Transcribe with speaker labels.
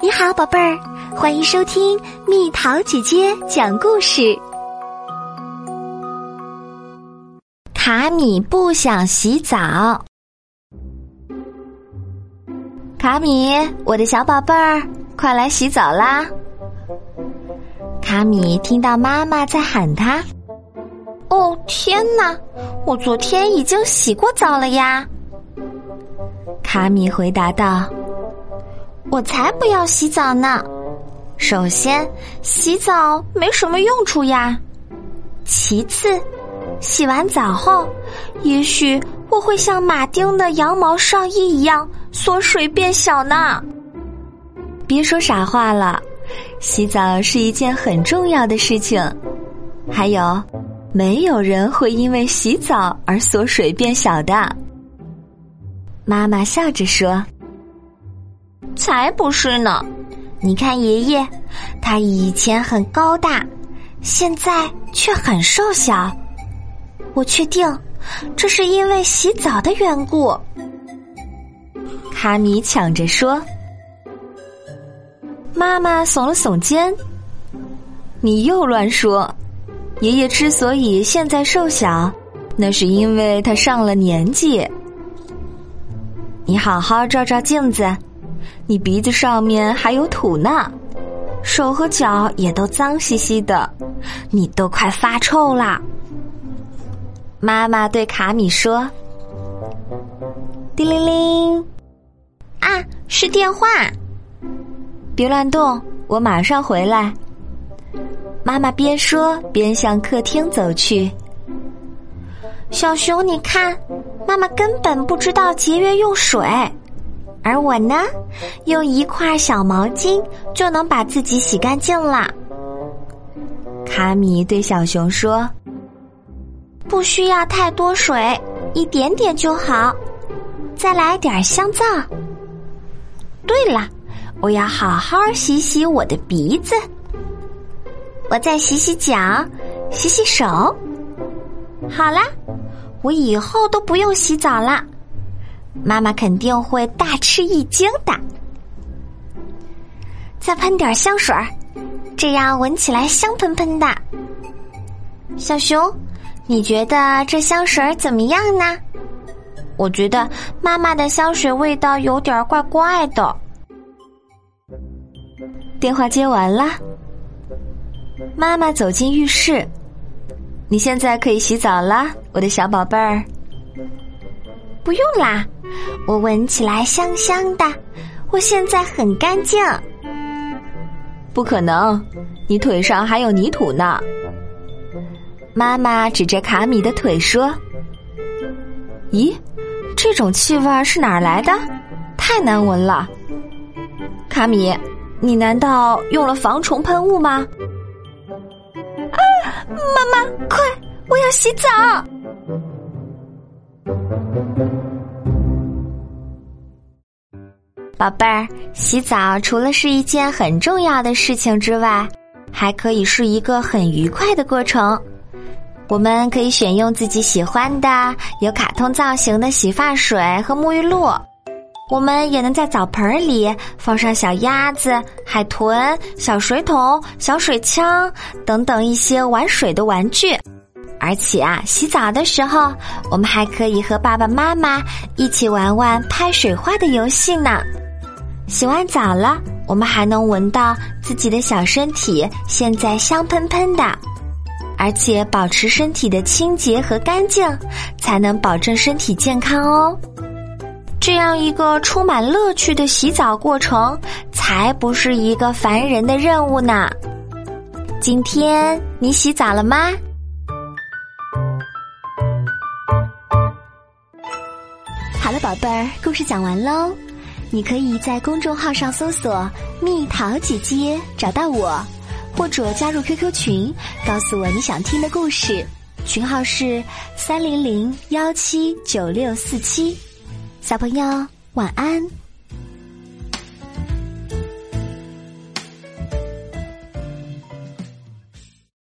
Speaker 1: 你好，宝贝儿，欢迎收听蜜桃姐姐讲故事。卡米不想洗澡。卡米，我的小宝贝儿，快来洗澡啦！卡米听到妈妈在喊他。
Speaker 2: 哦，天哪！我昨天已经洗过澡了呀。
Speaker 1: 卡米回答道。
Speaker 2: 我才不要洗澡呢！首先，洗澡没什么用处呀。其次，洗完澡后，也许我会像马丁的羊毛上衣一样缩水变小呢。
Speaker 1: 别说傻话了，洗澡是一件很重要的事情。还有，没有人会因为洗澡而缩水变小的。妈妈笑着说。
Speaker 2: 才不是呢！你看爷爷，他以前很高大，现在却很瘦小。我确定，这是因为洗澡的缘故。
Speaker 1: 卡米抢着说。妈妈耸了耸肩：“你又乱说！爷爷之所以现在瘦小，那是因为他上了年纪。你好好照照镜子。”你鼻子上面还有土呢，手和脚也都脏兮兮的，你都快发臭啦。妈妈对卡米说：“叮铃铃，
Speaker 2: 啊，是电话。
Speaker 1: 别乱动，我马上回来。”妈妈边说边向客厅走去。
Speaker 2: 小熊，你看，妈妈根本不知道节约用水。而我呢，用一块小毛巾就能把自己洗干净了。
Speaker 1: 卡米对小熊说：“
Speaker 2: 不需要太多水，一点点就好。再来点香皂。对了，我要好好洗洗我的鼻子。我再洗洗脚，洗洗手。好啦，我以后都不用洗澡了。”妈妈肯定会大吃一惊的。再喷点香水儿，这样闻起来香喷喷的。小熊，你觉得这香水怎么样呢？我觉得妈妈的香水味道有点怪怪的。
Speaker 1: 电话接完了，妈妈走进浴室。你现在可以洗澡啦，我的小宝贝儿。
Speaker 2: 不用啦，我闻起来香香的，我现在很干净。
Speaker 1: 不可能，你腿上还有泥土呢。妈妈指着卡米的腿说：“咦，这种气味是哪儿来的？太难闻了。”卡米，你难道用了防虫喷雾吗？
Speaker 2: 啊，妈妈，快，我要洗澡。宝贝儿，洗澡除了是一件很重要的事情之外，还可以是一个很愉快的过程。我们可以选用自己喜欢的有卡通造型的洗发水和沐浴露，我们也能在澡盆里放上小鸭子、海豚、小水桶、小水枪等等一些玩水的玩具。而且啊，洗澡的时候，我们还可以和爸爸妈妈一起玩玩拍水花的游戏呢。洗完澡了，我们还能闻到自己的小身体现在香喷喷的，而且保持身体的清洁和干净，才能保证身体健康哦。这样一个充满乐趣的洗澡过程，才不是一个烦人的任务呢。今天你洗澡了吗？
Speaker 1: 好了，宝贝儿，故事讲完喽。你可以在公众号上搜索“蜜桃姐姐”找到我，或者加入 QQ 群，告诉我你想听的故事。群号是三零零幺七九六四七。小朋友，晚安。